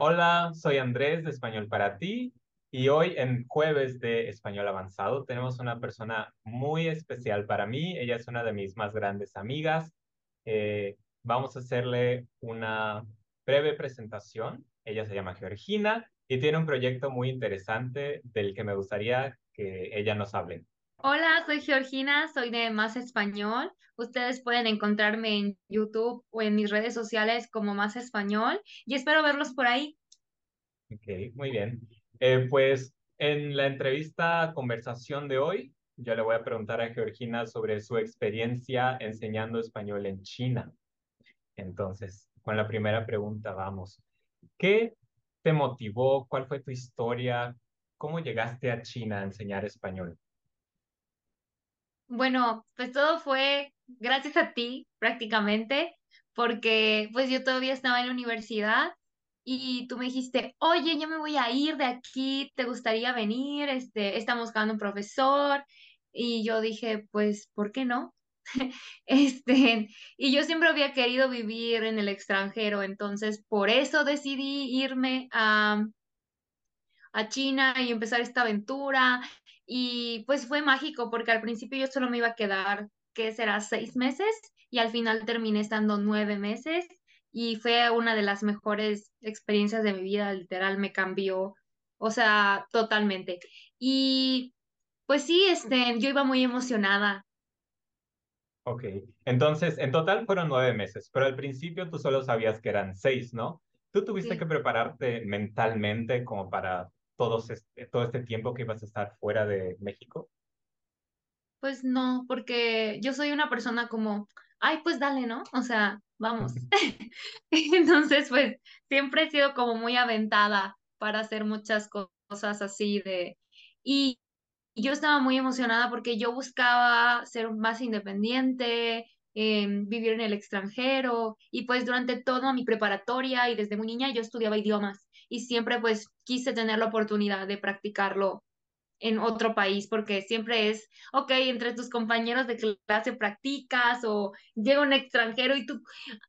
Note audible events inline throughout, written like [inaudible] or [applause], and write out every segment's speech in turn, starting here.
Hola, soy Andrés de Español para ti y hoy en jueves de Español Avanzado tenemos una persona muy especial para mí. Ella es una de mis más grandes amigas. Eh, vamos a hacerle una breve presentación. Ella se llama Georgina y tiene un proyecto muy interesante del que me gustaría que ella nos hable. Hola, soy Georgina, soy de Más Español. Ustedes pueden encontrarme en YouTube o en mis redes sociales como Más Español y espero verlos por ahí. Ok, muy bien. Eh, pues en la entrevista conversación de hoy, yo le voy a preguntar a Georgina sobre su experiencia enseñando español en China. Entonces, con la primera pregunta vamos. ¿Qué te motivó? ¿Cuál fue tu historia? ¿Cómo llegaste a China a enseñar español? Bueno, pues todo fue gracias a ti prácticamente, porque pues yo todavía estaba en la universidad y tú me dijiste, oye, yo me voy a ir de aquí, ¿te gustaría venir? Este, estamos buscando un profesor. Y yo dije, pues, ¿por qué no? [laughs] Este, y yo siempre había querido vivir en el extranjero, entonces por eso decidí irme a, a China y empezar esta aventura. Y pues fue mágico porque al principio yo solo me iba a quedar, ¿qué será? Seis meses y al final terminé estando nueve meses y fue una de las mejores experiencias de mi vida, literal, me cambió, o sea, totalmente. Y pues sí, este, yo iba muy emocionada. Ok, entonces en total fueron nueve meses, pero al principio tú solo sabías que eran seis, ¿no? ¿Tú tuviste que prepararte mentalmente como para todos este, todo este tiempo que ibas a estar fuera de México? Pues no, porque yo soy una persona como, ay, pues dale, ¿no? O sea, vamos. [laughs] Entonces, pues siempre he sido como muy aventada para hacer muchas co- cosas así de... Y yo estaba muy emocionada porque yo buscaba ser más independiente, em, vivir en el extranjero y pues durante toda mi preparatoria y desde muy niña yo estudiaba idiomas y siempre pues quise tener la oportunidad de practicarlo en otro país, porque siempre es, ok, entre tus compañeros de clase practicas o llega un extranjero y tú,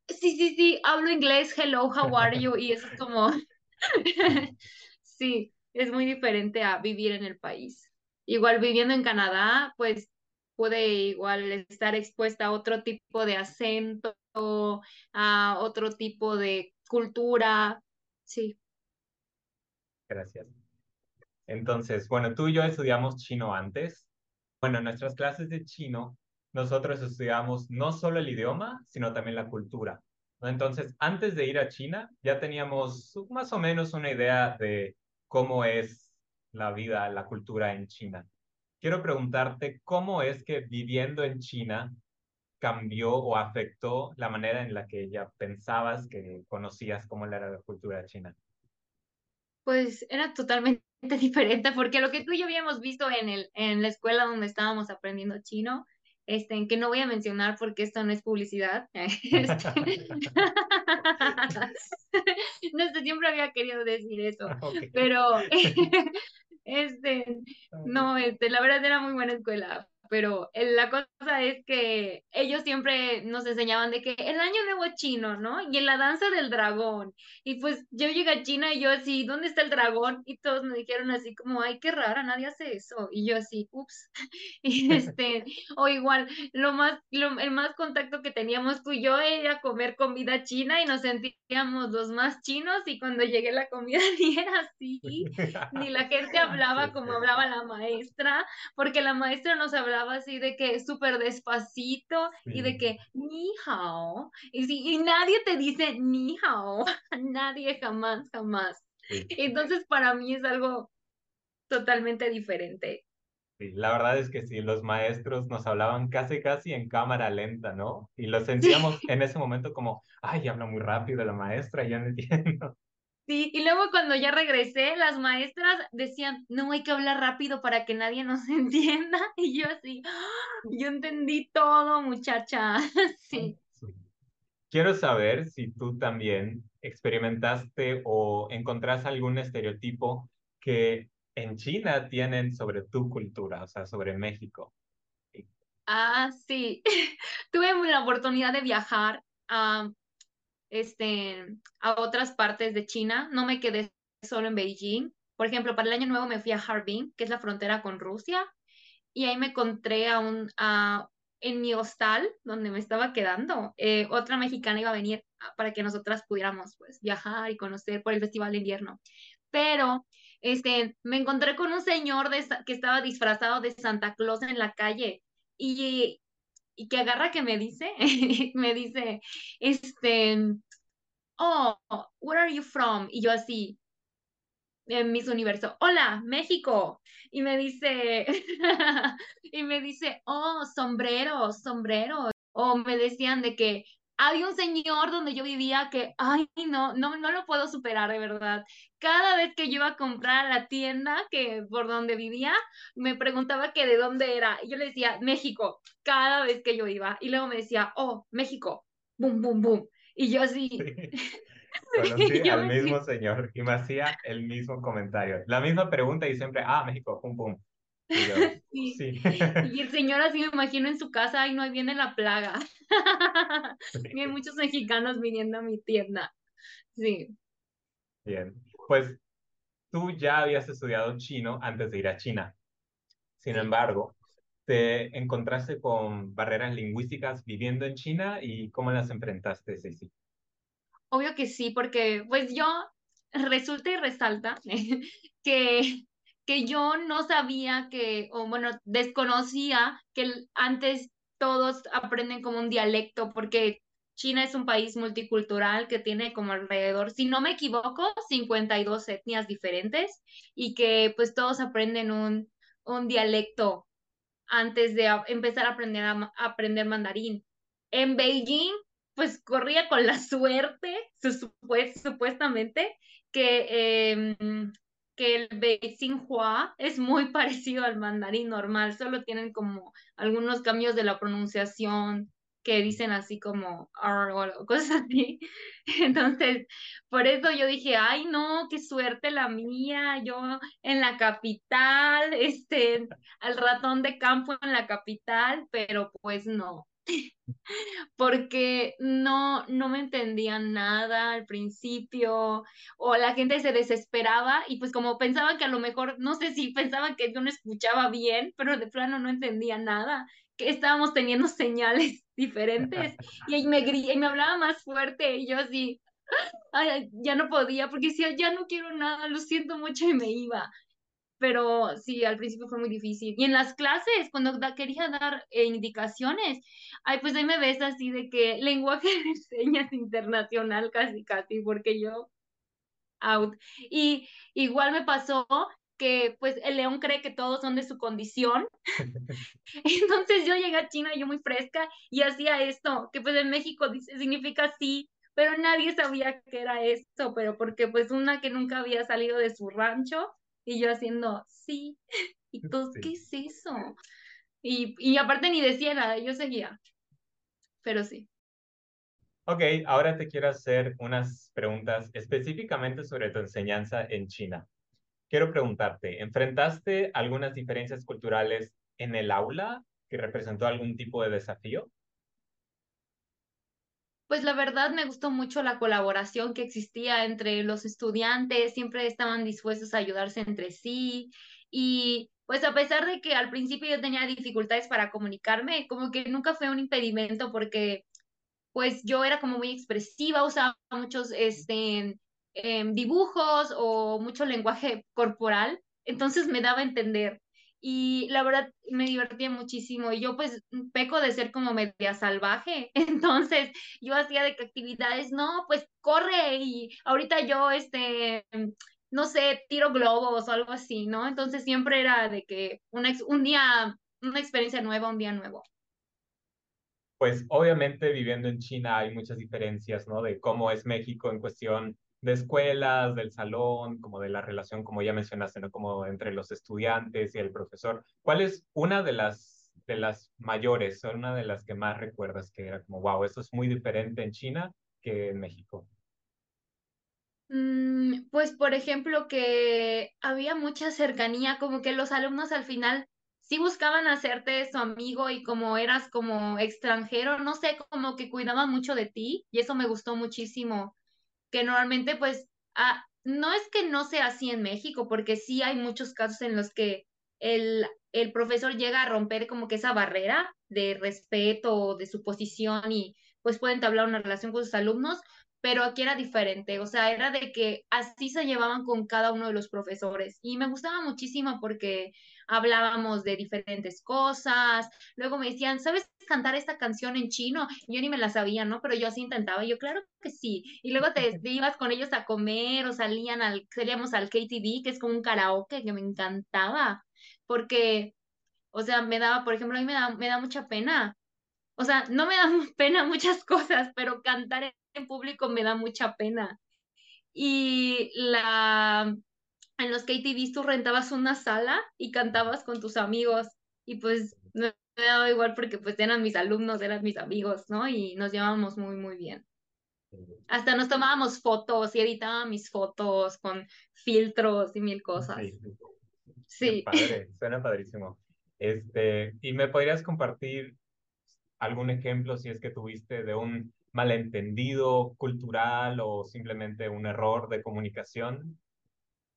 sí, sí, sí, hablo inglés, hello, how are you? Y eso es como, [laughs] sí, es muy diferente a vivir en el país. Igual viviendo en Canadá, pues puede igual estar expuesta a otro tipo de acento, a otro tipo de cultura, sí. Gracias. Entonces, bueno, tú y yo estudiamos chino antes. Bueno, en nuestras clases de chino, nosotros estudiamos no solo el idioma, sino también la cultura. Entonces, antes de ir a China, ya teníamos más o menos una idea de cómo es la vida, la cultura en China. Quiero preguntarte, ¿cómo es que viviendo en China cambió o afectó la manera en la que ya pensabas que conocías cómo era la cultura china? Pues era totalmente [laughs] diferente, porque lo que tú y yo habíamos visto en el, en la escuela donde estábamos aprendiendo chino, este, que no voy a mencionar porque esto no es publicidad. [laughs] Este, [laughs] no sé, siempre había querido decir eso, Ok. pero este, no, este, la verdad era muy buena escuela, pero la cosa es que ellos siempre nos enseñaban de que el año nuevo chino, ¿no? Y en la danza del dragón. Y pues yo llegué a China y yo así, ¿dónde está el dragón? Y todos me dijeron así como, ay, qué rara, nadie hace eso. Y yo así, ups. [laughs] Y [laughs] este, o igual, lo más, lo, el más contacto que teníamos tú y yo era comer comida china y nos sentíamos los más chinos y cuando llegué la comida [laughs] ni era así, ni la gente hablaba como hablaba la maestra, porque la maestra nos hablaba así de que súper despacito y de Sí, que ni hao, y, sí, y nadie te dice ni hao, [laughs] nadie jamás, jamás. sí, Entonces para mí es algo totalmente diferente. sí. La verdad es que sí, los maestros nos hablaban casi, casi en cámara lenta, ¿no? Y lo [laughs] Sí. sentíamos en ese momento como, ay, habla muy rápido la maestra, ya no entiendo. Sí, y luego cuando ya regresé, las maestras decían, no hay que hablar rápido para que nadie nos [laughs] entienda. Y yo así, "Ah, yo entendí todo, muchacha. [laughs] Sí. Quiero saber si tú también experimentaste o encontraste algún estereotipo que en China tienen sobre tu cultura, o sea, sobre México. Ah, sí. [laughs] Tuve la oportunidad de viajar. Este, a otras partes de China, no me quedé solo en Beijing. Por ejemplo, para el año nuevo me fui a Harbin, que es la frontera con Rusia, y ahí me encontré a un, a, en mi hostal, donde me estaba quedando, eh, otra mexicana iba a venir para que nosotras pudiéramos pues viajar y conocer por el Festival de Invierno. Pero este, me encontré con un señor de, que estaba disfrazado de Santa Claus en la calle y, y que agarra que me dice, [laughs] me dice, este, oh, where are you from? Y yo así, en Miss Universo, hola, México. Y me dice, [laughs] y me dice, oh, sombreros, sombreros. O me decían de que había un señor donde yo vivía que, ay, no, no, no lo puedo superar de verdad. Cada vez que yo iba a comprar a la tienda que por donde vivía, me preguntaba que de dónde era. Y yo le decía, México, cada vez que yo iba. Y luego me decía, oh, México, boom, boom, boom. Y yo así. [laughs] Conocí al mismo señor y me hacía el mismo comentario. La misma pregunta y siempre, ah, México, pum, pum. Y, [laughs] sí. y el señor así me imagino en su casa, y no viene la plaga. [laughs] y hay muchos mexicanos viniendo a mi tienda. Sí. Bien, pues tú ya habías estudiado chino antes de ir a China. Sin embargo, te encontraste con barreras lingüísticas viviendo en China y cómo las enfrentaste, Ceci. Obvio que sí, porque pues yo resulta y resalta [laughs] que que yo no sabía que, o bueno, desconocía que antes todos aprenden como un dialecto, porque China es un país multicultural que tiene como alrededor, si no me equivoco, 52 etnias diferentes y que pues todos aprenden un, un dialecto antes de empezar a aprender, a, aprender mandarín. En Beijing, pues corría con la [laughs] suerte, supuestamente, que em, que el Beixinhua es muy [laughs] parecido al mandarín normal, solo tienen como algunos cambios de la pronunciación que dicen así como o [laughs] cosas así. Entonces, por eso yo dije, ay no, qué suerte la mía, yo en la capital, [laughs] este, al ratón de campo en la capital, pero pues no. [laughs] porque no, no me entendían nada al principio o la gente se desesperaba y pues como pensaban que a lo mejor, no sé si pensaban que yo no escuchaba bien, pero de plano no entendía nada, que estábamos teniendo señales [laughs] diferentes y me, y me hablaba más fuerte y yo así, ya no podía porque decía, ya no quiero nada, lo siento mucho y me iba pero sí, al principio fue muy difícil. Y en las clases, cuando quería dar eh, indicaciones, ay, pues ahí me ves así de que lenguaje [laughs] de señas internacional casi, casi, porque yo out. Y igual me pasó que pues el león cree que todos son de su condición. [laughs] Entonces yo llegué a China yo muy fresca y hacía esto, que pues en México dice, significa sí, pero nadie sabía que era esto, pero porque pues una que nunca había salido de su rancho, y yo haciendo, sí, [laughs] y tú, ¿qué es eso? Y, y aparte ni decía nada, yo seguía, pero sí. Ok, ahora te quiero hacer unas preguntas específicamente sobre tu enseñanza en China. Quiero preguntarte, ¿enfrentaste algunas diferencias culturales en el aula que representó algún tipo de desafío? Pues la verdad me gustó mucho la colaboración que existía entre los estudiantes, siempre estaban dispuestos a ayudarse entre sí. Y pues a pesar de que al principio yo tenía dificultades para comunicarme, como que nunca fue un impedimento porque pues yo era como muy expresiva, usaba muchos este, em, dibujos o mucho lenguaje corporal, entonces me daba a entender y la verdad me divertía muchísimo. Y yo pues peco de ser como media salvaje, [laughs] entonces yo hacía de que actividades, no, pues corre y ahorita yo, este, no sé, tiro globos o algo así, ¿no? Entonces siempre era de que una, un día, una experiencia nueva, un día nuevo. Pues obviamente viviendo en China hay muchas diferencias, ¿no? De cómo es México en cuestión de escuelas, del salón, como de la relación, como ya mencionaste, ¿no? Como entre los estudiantes y el profesor. ¿Cuál es una de las, de las mayores, o una de las que más recuerdas que era como, wow, esto es muy diferente en China que en México? Mm, pues, por ejemplo, que había mucha cercanía, como que los alumnos al final sí buscaban hacerte su amigo y como eras como extranjero, no sé, como que cuidaban mucho de ti y eso me gustó muchísimo, que normalmente pues, ah, no es que no sea así en México, porque sí hay muchos casos en los que el, el profesor llega a romper como que esa barrera de respeto, de su posición y pues pueden entablar una relación con sus alumnos, pero aquí era diferente, o sea, era de que así se llevaban con cada uno de los profesores. Y me gustaba muchísimo porque hablábamos de diferentes cosas, luego me decían, ¿sabes cantar esta canción en chino? Yo ni me la sabía, ¿no? Pero yo así intentaba, yo claro que sí, y luego te, te [laughs] ibas con ellos a comer o salían al, salíamos al KTV, que es como un karaoke que me encantaba, porque, o sea, me daba, por ejemplo, a mí me da, me da mucha pena o sea, no me da [laughs] pena muchas cosas, pero cantar en público me da mucha pena. Y la, en los KTVs tú rentabas una sala y cantabas con tus amigos y pues me, me daba igual porque pues eran mis alumnos, eran mis amigos, ¿no? Y nos llevábamos muy, muy bien. Hasta nos tomábamos fotos y editaba mis fotos con filtros y mil cosas. Sí, sí. Padre, [laughs] suena padrísimo. Este, ¿y me podrías compartir algún ejemplo si es que tuviste de un malentendido cultural o simplemente un error de comunicación?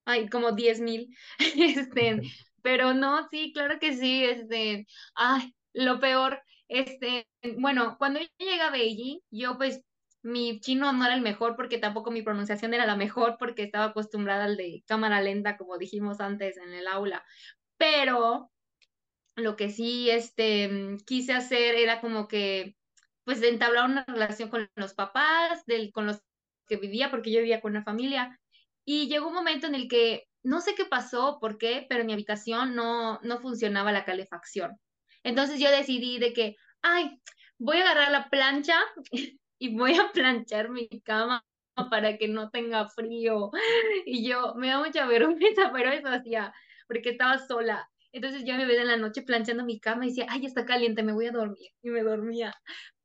Ay, como diez mil. [laughs] Este, pero no, sí, claro que sí, este, ay, lo peor, este, bueno, cuando yo llegué a Beijing, yo pues, mi chino no era el mejor porque tampoco mi pronunciación era la mejor porque estaba acostumbrada al de cámara lenta, como dijimos antes en el aula, pero lo que sí, este, mm, quise hacer era como que, pues, entablar una relación con los papás, del, con los que vivía, porque yo vivía con una familia, y llegó un momento en el que no sé qué pasó, por qué, pero en mi habitación no, no funcionaba la calefacción. Entonces yo decidí de que, ay, voy a agarrar la plancha [laughs] y voy a planchar mi cama para que no tenga frío. [laughs] Y yo, me da mucha vergüenza, [laughs] pero eso hacía, porque estaba sola. Entonces yo me veía en la noche planchando mi cama y decía, ay, está caliente, me voy a dormir. Y me dormía.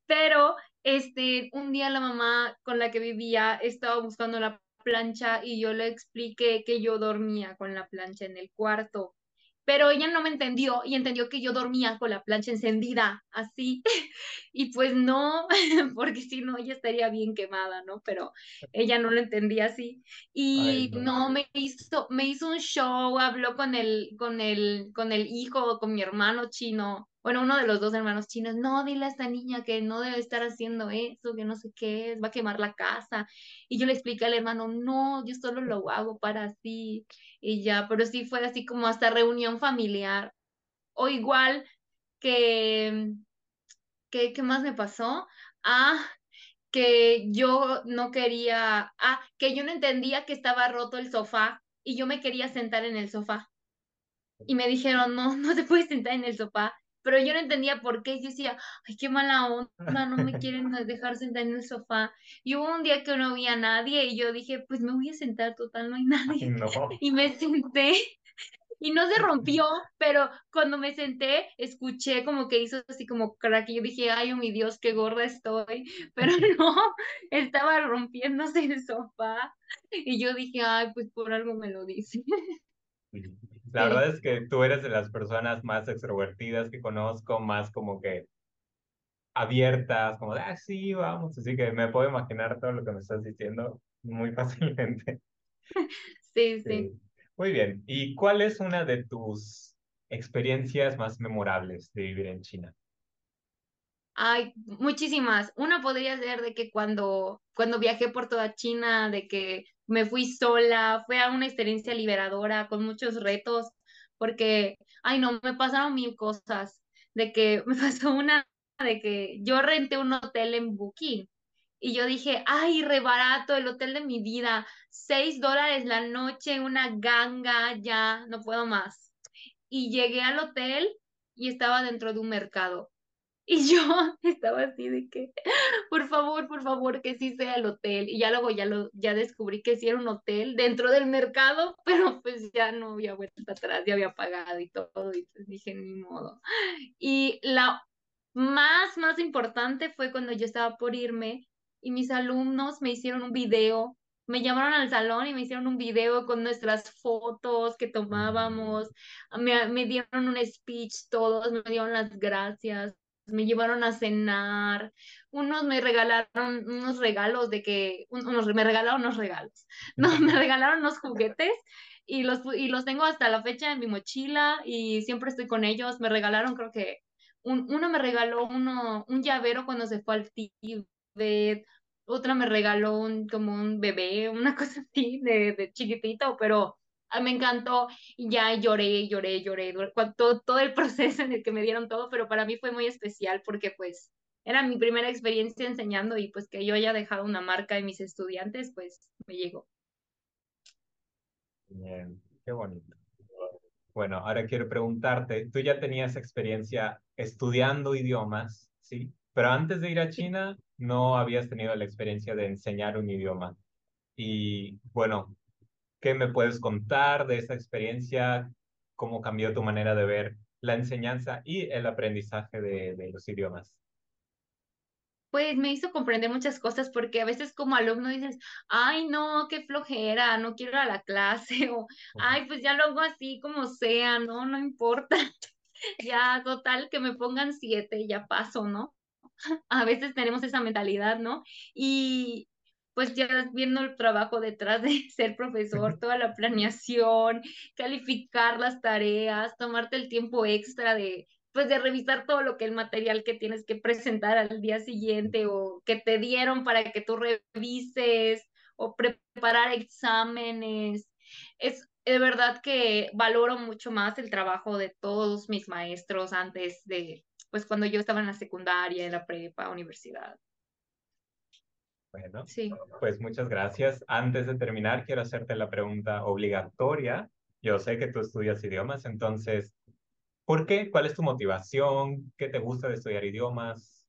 Pero este, un día la mamá con la que vivía estaba buscando la plancha y yo le expliqué que yo dormía con la plancha en el cuarto. Pero ella no me entendió y entendió que yo dormía con la plancha encendida, así. [laughs] Y pues no, [laughs] porque si no, ella estaría bien quemada, ¿no? Pero ella no lo entendía así. Ay, Y no. no, me hizo, me hizo un show, habló con el, con el, con el hijo, con mi hermano chino, bueno, uno de los dos hermanos chinos, no, dile a esta niña que no debe estar haciendo eso, que no sé qué es, va a quemar la casa. Y yo le expliqué al hermano, no, yo solo lo hago para así. Y ya, pero sí fue así como hasta reunión familiar. O igual que, que ¿qué más me pasó? Ah, que yo no quería, ah, que yo no entendía que estaba roto el sofá y yo me quería sentar en el sofá. Y me dijeron, no, no te puedes sentar en el sofá. Pero yo no entendía por qué. Yo decía, ay, qué mala onda, no me quieren [laughs] dejar sentar en el sofá. Y hubo un día que no había nadie y yo dije, pues me voy a sentar, total, no hay Ay, nadie. no. [laughs] Y me senté [laughs] y no se rompió, pero cuando me senté, escuché como que hizo así como crack y yo dije, ay, oh mi Dios, qué gorda estoy, pero no, estaba rompiéndose el sofá y yo dije, ay, pues por algo me lo dice. La Sí, verdad es que tú eres de las personas más extrovertidas que conozco, más como que abiertas, como de, ah, sí, vamos. Así que me puedo imaginar todo lo que me estás diciendo muy [laughs] fácilmente. sí, sí. Sí. Muy bien. ¿Y cuál es una de tus experiencias más memorables de vivir en China? Ay, muchísimas. Una podría ser de que cuando, cuando viajé por toda China, de que me fui sola, fue a una experiencia liberadora con muchos retos, porque, ay, no, me pasaron mil cosas. De que [laughs] me pasó una de que yo renté un hotel en Booking y yo dije, ay, re barato, el hotel de mi vida, seis dólares la noche, una ganga, ya, no puedo más. Y llegué al hotel y estaba dentro de un mercado. Y yo [laughs] estaba así de que, por favor, por favor, que sí sea el hotel. Y ya luego ya lo, ya descubrí que sí era un hotel dentro del mercado, [laughs] pero pues ya no había vuelta atrás, ya había pagado y todo, y pues dije, ni modo. Y la más, más importante fue cuando yo estaba por irme y mis alumnos me hicieron un video me llamaron al salón y me hicieron un video con nuestras fotos que tomábamos, me, me dieron un speech todos, me dieron las gracias, me llevaron a cenar, unos me regalaron unos regalos de que, unos, me regalaron unos regalos, [laughs] no, me regalaron unos juguetes y los, y los tengo hasta la fecha en mi mochila y siempre estoy con ellos, me regalaron creo que, un, uno me regaló uno, un llavero cuando se fue al Tíbet, otra me regaló un, como un bebé, una [laughs] cosa así de, de chiquitito, pero me encantó y ya lloré, lloré, lloré, todo, todo el [laughs] proceso en el que me dieron todo, pero para mí fue muy especial porque pues era mi primera experiencia enseñando y pues que yo haya dejado una marca en mis estudiantes, pues me llegó. Bien, qué bonito. Bueno, ahora quiero preguntarte, tú ya tenías experiencia estudiando idiomas, ¿sí? Pero antes de ir a China no habías tenido la experiencia de enseñar un idioma. Y bueno, ¿Qué me puedes contar de esa experiencia? ¿Cómo cambió tu manera de ver la enseñanza y el aprendizaje de, los idiomas? Pues me hizo comprender muchas cosas porque a veces como alumno dices, ay no, qué flojera, no quiero ir a la clase o, ay pues ya lo hago así como sea, no, no importa, [laughs] ya total que me pongan siete, ya paso, ¿no? A veces tenemos esa mentalidad, ¿no? Y, pues ya viendo el trabajo detrás de [laughs] ser profesor, toda la planeación, calificar las tareas, tomarte el tiempo extra de pues de revisar todo lo que el material que tienes que presentar al día siguiente o que te dieron para que tú revises o preparar exámenes. Es de verdad que valoro mucho más el trabajo de todos mis maestros antes de, pues cuando yo estaba en la secundaria, en la prepa, universidad. Bueno, sí. pues muchas gracias. Antes de terminar, quiero hacerte la pregunta obligatoria. Yo sé que tú estudias idiomas, entonces, ¿por qué? ¿Cuál es tu motivación? ¿Qué te gusta de estudiar idiomas?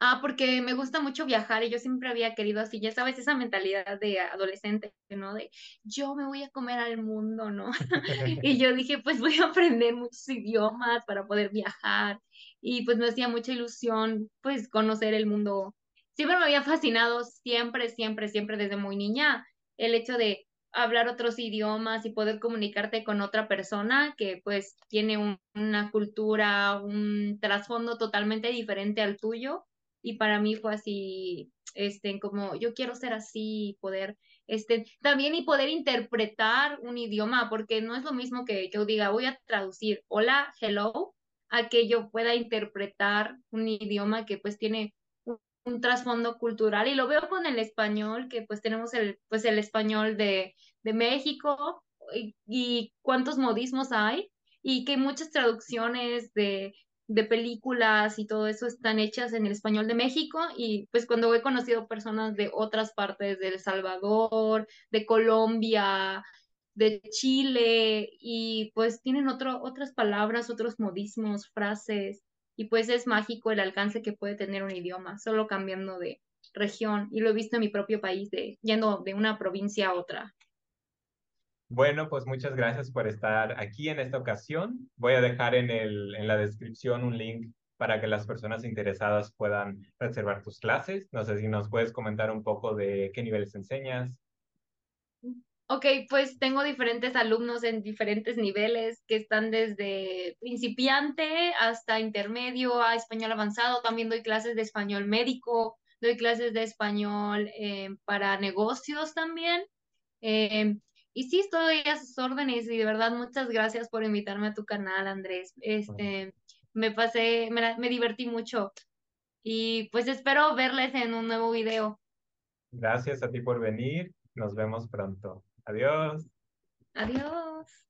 Ah, porque me gusta mucho viajar y yo siempre había querido así, ya sabes, esa mentalidad de adolescente, ¿no? De yo me voy a comer al mundo, ¿no? [laughs] y [laughs] yo dije, pues voy a aprender muchos idiomas para poder viajar y pues me hacía mucha ilusión, pues conocer el mundo siempre me había fascinado, siempre, siempre, siempre desde muy niña, el hecho de hablar otros idiomas y poder comunicarte con otra persona que pues tiene una cultura, un trasfondo totalmente diferente al tuyo. Y para mí fue así, este, como yo quiero ser así, poder, este, también y poder interpretar un idioma, porque no es lo mismo que yo diga, voy a traducir hola, hello, a que yo pueda interpretar un idioma que pues tiene un trasfondo cultural y lo veo con el español, que pues tenemos el, pues el español de, de México y, cuántos modismos hay y que muchas traducciones de, de películas y todo eso están hechas en el español de México y pues cuando he conocido personas de otras partes de El Salvador, de Colombia, de Chile y pues tienen otro, otras palabras, otros modismos, frases y pues es mágico el alcance que puede tener un idioma, solo cambiando de región. Y lo he visto en mi propio país, de, yendo de una provincia a otra. Bueno, pues muchas gracias por estar aquí en esta ocasión. Voy a dejar en, el, en la descripción un link para que las personas interesadas puedan reservar tus clases. No sé si nos puedes comentar un poco de qué niveles enseñas. Ok, pues tengo diferentes alumnos en diferentes niveles que están desde principiante hasta intermedio a español avanzado. También doy clases de español médico, doy clases de español eh, para negocios también. Eh, y sí, estoy a sus órdenes y de verdad muchas gracias por invitarme a tu canal, Andrés. Este, me pasé, me, me divertí mucho y pues espero verles en un nuevo video. Gracias a ti por venir. Nos vemos pronto. Adiós. Adiós.